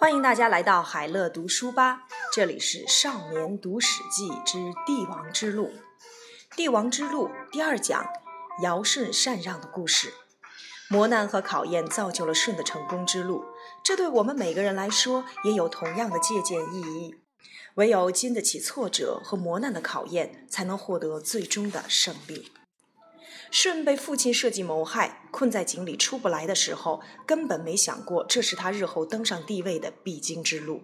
欢迎大家来到海乐读书吧，这里是少年读史记之帝王之路。帝王之路第二讲，尧舜禅让的故事。磨难和考验造就了舜的成功之路，这对我们每个人来说也有同样的借鉴意义。唯有经得起挫折和磨难的考验，才能获得最终的胜利。舜被父亲设计谋害，困在井里出不来的时候，根本没想过这是他日后登上帝位的必经之路。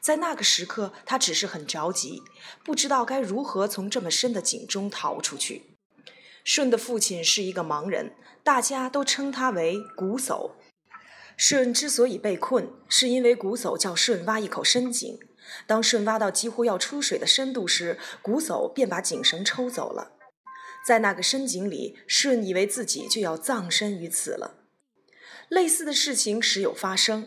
在那个时刻，他只是很着急，不知道该如何从这么深的井中逃出去。舜的父亲是一个盲人，大家都称他为瞽叟。舜之所以被困，是因为瞽叟叫舜挖一口深井。当舜挖到几乎要出水的深度时，瞽叟便把井绳抽走了。在那个深井里，舜以为自己就要葬身于此了。类似的事情时有发生。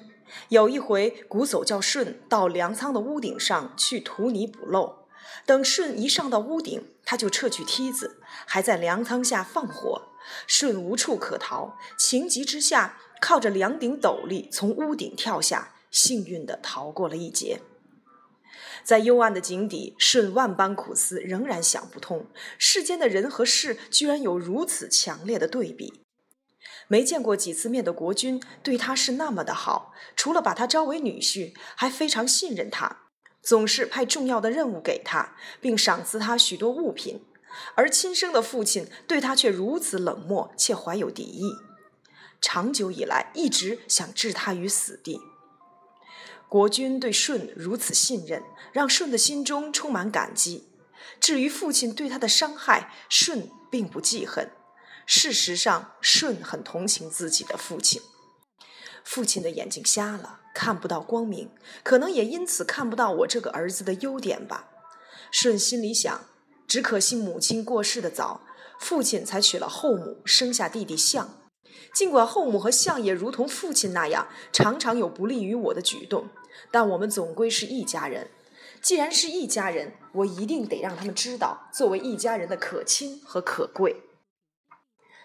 有一回，瞽叟叫舜到粮仓的屋顶上去涂泥补漏。等舜一上到屋顶，他就撤去梯子，还在粮仓下放火。舜无处可逃，情急之下，靠着两顶斗笠从屋顶跳下，幸运地逃过了一劫。在幽暗的井底，舜万般苦思，仍然想不通世间的人和事居然有如此强烈的对比。没见过几次面的国君对他是那么的好，除了把他招为女婿，还非常信任他，总是派重要的任务给他，并赏赐他许多物品。而亲生的父亲对他却如此冷漠，且怀有敌意，长久以来一直想置他于死地。国君对舜如此信任，让舜的心中充满感激。至于父亲对他的伤害，舜并不记恨。事实上，舜很同情自己的父亲。父亲的眼睛瞎了，看不到光明，可能也因此看不到我这个儿子的优点吧。舜心里想：只可惜母亲过世的早，父亲才娶了后母，生下弟弟象。尽管后母和相爷如同父亲那样，常常有不利于我的举动，但我们总归是一家人。既然是一家人，我一定得让他们知道作为一家人的可亲和可贵。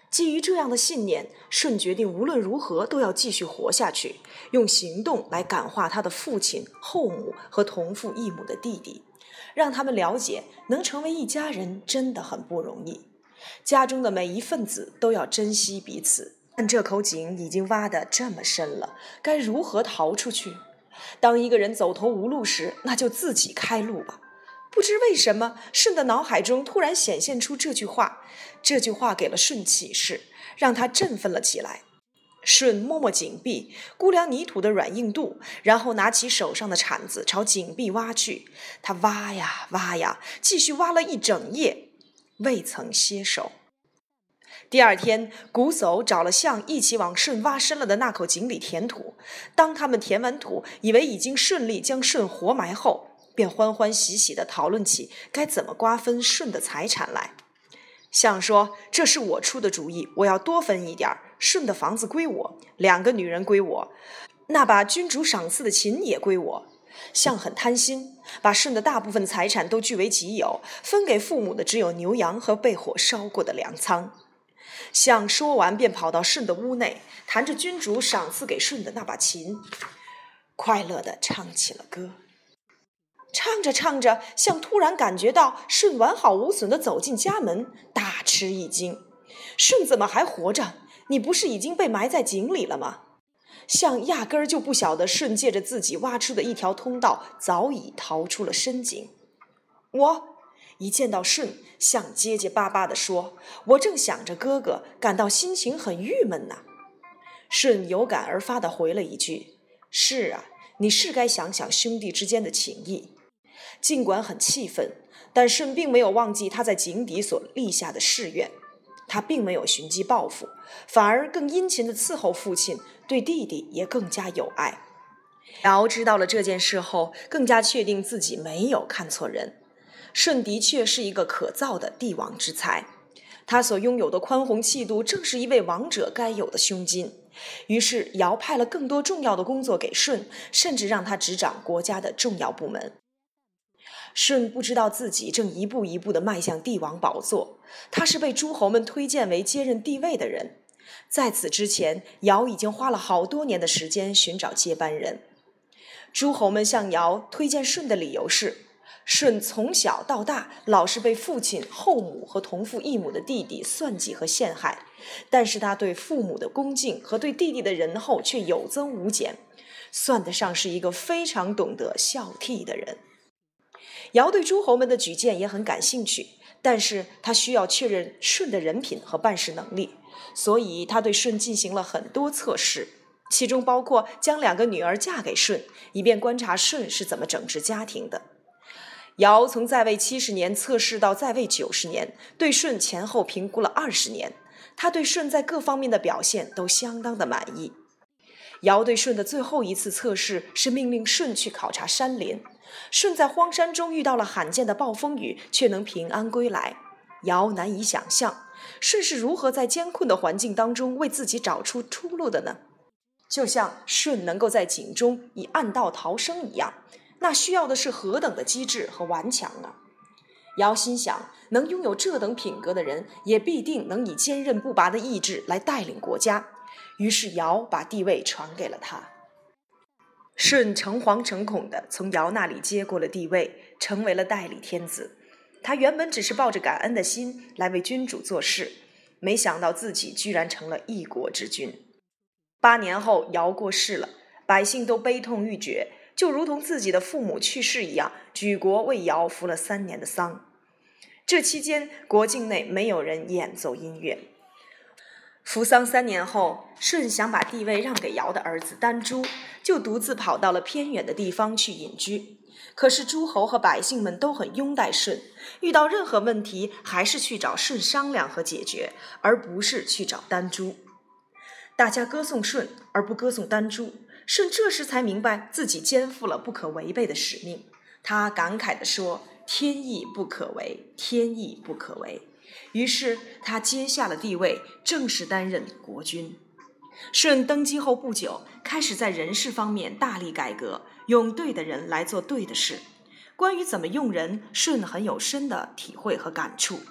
基于这样的信念，舜决定无论如何都要继续活下去，用行动来感化他的父亲、后母和同父异母的弟弟，让他们了解能成为一家人真的很不容易。家中的每一份子都要珍惜彼此。但这口井已经挖得这么深了，该如何逃出去？当一个人走投无路时，那就自己开路吧。不知为什么，舜的脑海中突然显现出这句话。这句话给了舜启示，让他振奋了起来。舜摸摸井壁，估量泥土的软硬度，然后拿起手上的铲子朝井壁挖去。他挖呀挖呀，继续挖了一整夜，未曾歇手。第二天，瞽叟找了象一起往舜挖深了的那口井里填土。当他们填完土，以为已经顺利将舜活埋后，便欢欢喜喜地讨论起该怎么瓜分舜的财产来。象说：“这是我出的主意，我要多分一点。舜的房子归我，两个女人归我，那把君主赏赐的琴也归我。”象很贪心，把舜的大部分财产都据为己有，分给父母的只有牛羊和被火烧过的粮仓。象说完，便跑到舜的屋内，弹着君主赏赐给舜的那把琴，快乐地唱起了歌。唱着唱着，象突然感觉到舜完好无损地走进家门，大吃一惊：“舜怎么还活着？你不是已经被埋在井里了吗？”象压根儿就不晓得舜借着自己挖出的一条通道，早已逃出了深井。我。一见到舜，象结结巴巴地说：“我正想着哥哥，感到心情很郁闷呢。”舜有感而发地回了一句：“是啊，你是该想想兄弟之间的情谊。”尽管很气愤，但舜并没有忘记他在井底所立下的誓愿。他并没有寻机报复，反而更殷勤地伺候父亲，对弟弟也更加有爱。尧知道了这件事后，更加确定自己没有看错人。舜的确是一个可造的帝王之才，他所拥有的宽宏气度，正是一位王者该有的胸襟。于是，尧派了更多重要的工作给舜，甚至让他执掌国家的重要部门。舜不知道自己正一步一步地迈向帝王宝座，他是被诸侯们推荐为接任帝位的人。在此之前，尧已经花了好多年的时间寻找接班人。诸侯们向尧推荐舜的理由是：舜从小到大老是被父亲、后母和同父异母的弟弟算计和陷害，但是他对父母的恭敬和对弟弟的仁厚却有增无减，算得上是一个非常懂得孝悌的人。尧对诸侯们的举荐也很感兴趣，但是他需要确认舜的人品和办事能力，所以他对舜进行了很多测试。其中包括将两个女儿嫁给舜，以便观察舜是怎么整治家庭的。尧从在位七十年测试到在位九十年，对舜前后评估了二十年，他对舜在各方面的表现都相当的满意。尧对舜的最后一次测试是命令舜去考察山林，舜在荒山中遇到了罕见的暴风雨，却能平安归来。尧难以想象，舜是如何在艰困的环境当中为自己找出出路的呢？就像舜能够在井中以暗道逃生一样，那需要的是何等的机智和顽强啊！尧心想，能拥有这等品格的人，也必定能以坚韧不拔的意志来带领国家。于是尧把帝位传给了他。舜诚惶诚恐地从尧那里接过了帝位，成为了代理天子。他原本只是抱着感恩的心来为君主做事，没想到自己居然成了一国之君。八年后，尧过世了，百姓都悲痛欲绝，就如同自己的父母去世一样，举国为尧服了三年的丧。这期间，国境内没有人演奏音乐。服丧三年后，舜想把地位让给尧的儿子丹朱，就独自跑到了偏远的地方去隐居。可是诸侯和百姓们都很拥戴舜，遇到任何问题还是去找舜商量和解决，而不是去找丹朱。大家歌颂舜，而不歌颂丹朱。舜这时才明白自己肩负了不可违背的使命。他感慨地说：“天意不可违，天意不可违。”于是他接下了帝位，正式担任国君。舜登基后不久，开始在人事方面大力改革，用对的人来做对的事。关于怎么用人，舜很有深的体会和感触。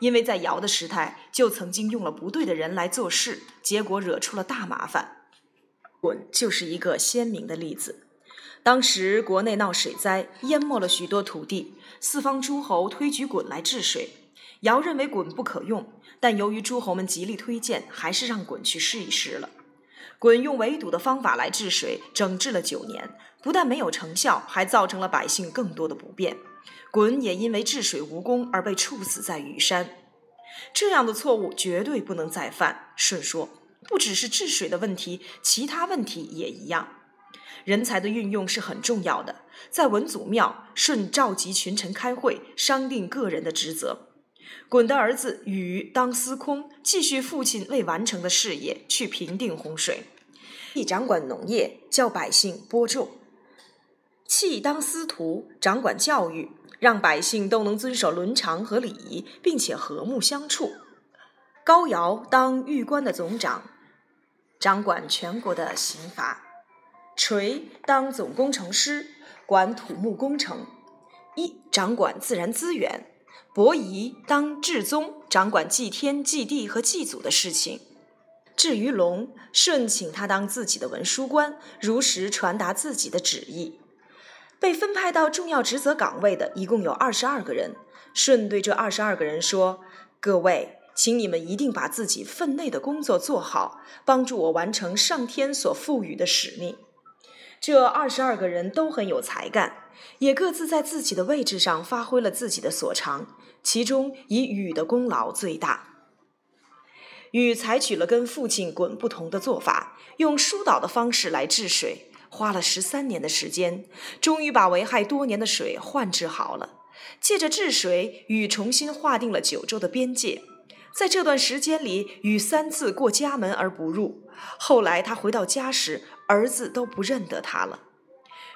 因为在尧的时代，就曾经用了不对的人来做事，结果惹出了大麻烦。鲧就是一个鲜明的例子。当时国内闹水灾，淹没了许多土地，四方诸侯推举鲧来治水。尧认为鲧不可用，但由于诸侯们极力推荐，还是让鲧去试一试了。鲧用围堵的方法来治水，整治了九年，不但没有成效，还造成了百姓更多的不便。鲧也因为治水无功而被处死在羽山，这样的错误绝对不能再犯。舜说：“不只是治水的问题，其他问题也一样。人才的运用是很重要的。”在文祖庙，舜召集群臣开会，商定个人的职责。鲧的儿子禹当司空，继续父亲未完成的事业，去平定洪水；亦掌管农业，教百姓播种；契当司徒，掌管教育。让百姓都能遵守伦常和礼仪，并且和睦相处。高尧当狱官的总长，掌管全国的刑罚；垂当总工程师，管土木工程；一掌管自然资源；伯夷当至宗，掌管祭天、祭地和祭祖的事情。至于龙，舜请他当自己的文书官，如实传达自己的旨意。被分派到重要职责岗位的一共有二十二个人。舜对这二十二个人说：“各位，请你们一定把自己分内的工作做好，帮助我完成上天所赋予的使命。”这二十二个人都很有才干，也各自在自己的位置上发挥了自己的所长。其中以禹的功劳最大。禹采取了跟父亲鲧不同的做法，用疏导的方式来治水。花了十三年的时间，终于把危害多年的水换治好了。借着治水，禹重新划定了九州的边界。在这段时间里，禹三次过家门而不入。后来他回到家时，儿子都不认得他了。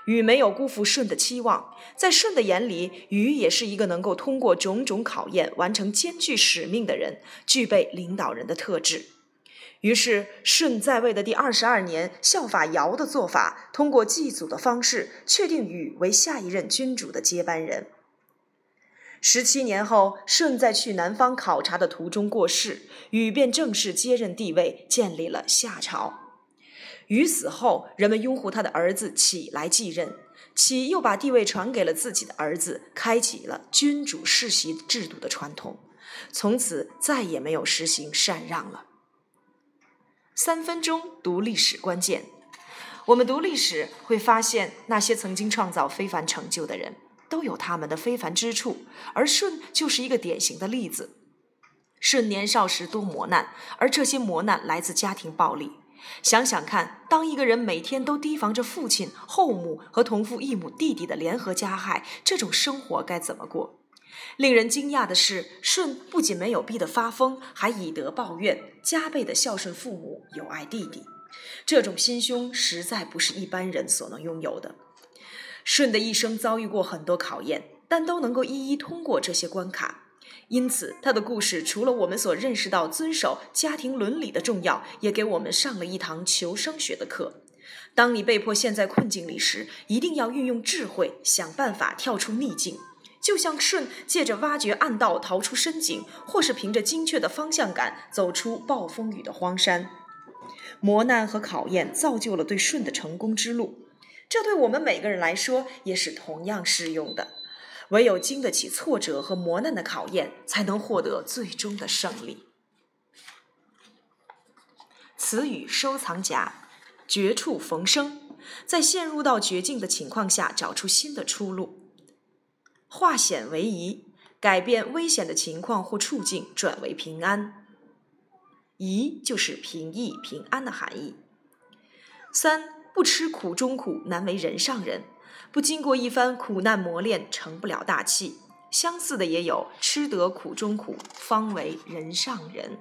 禹没有辜负舜的期望，在舜的眼里，禹也是一个能够通过种种考验完成艰巨使命的人，具备领导人的特质。于是，舜在位的第二十二年，效法尧的做法，通过祭祖的方式，确定禹为下一任君主的接班人。十七年后，舜在去南方考察的途中过世，禹便正式接任帝位，建立了夏朝。禹死后，人们拥护他的儿子启来继任，启又把地位传给了自己的儿子，开启了君主世袭制度的传统，从此再也没有实行禅让了。三分钟读历史关键，我们读历史会发现，那些曾经创造非凡成就的人都有他们的非凡之处，而舜就是一个典型的例子。舜年少时多磨难，而这些磨难来自家庭暴力。想想看，当一个人每天都提防着父亲、后母和同父异母弟弟的联合加害，这种生活该怎么过？令人惊讶的是，舜不仅没有逼得发疯，还以德报怨，加倍的孝顺父母，友爱弟弟。这种心胸实在不是一般人所能拥有的。舜的一生遭遇过很多考验，但都能够一一通过这些关卡。因此，他的故事除了我们所认识到遵守家庭伦理的重要，也给我们上了一堂求生学的课。当你被迫陷在困境里时，一定要运用智慧，想办法跳出逆境。就像舜借着挖掘暗道逃出深井，或是凭着精确的方向感走出暴风雨的荒山。磨难和考验造就了对舜的成功之路，这对我们每个人来说也是同样适用的。唯有经得起挫折和磨难的考验，才能获得最终的胜利。词语收藏夹：绝处逢生，在陷入到绝境的情况下找出新的出路；化险为夷，改变危险的情况或处境转为平安。夷就是平易、平安的含义。三不吃苦中苦，难为人上人。不经过一番苦难磨练，成不了大器。相似的也有“吃得苦中苦，方为人上人”。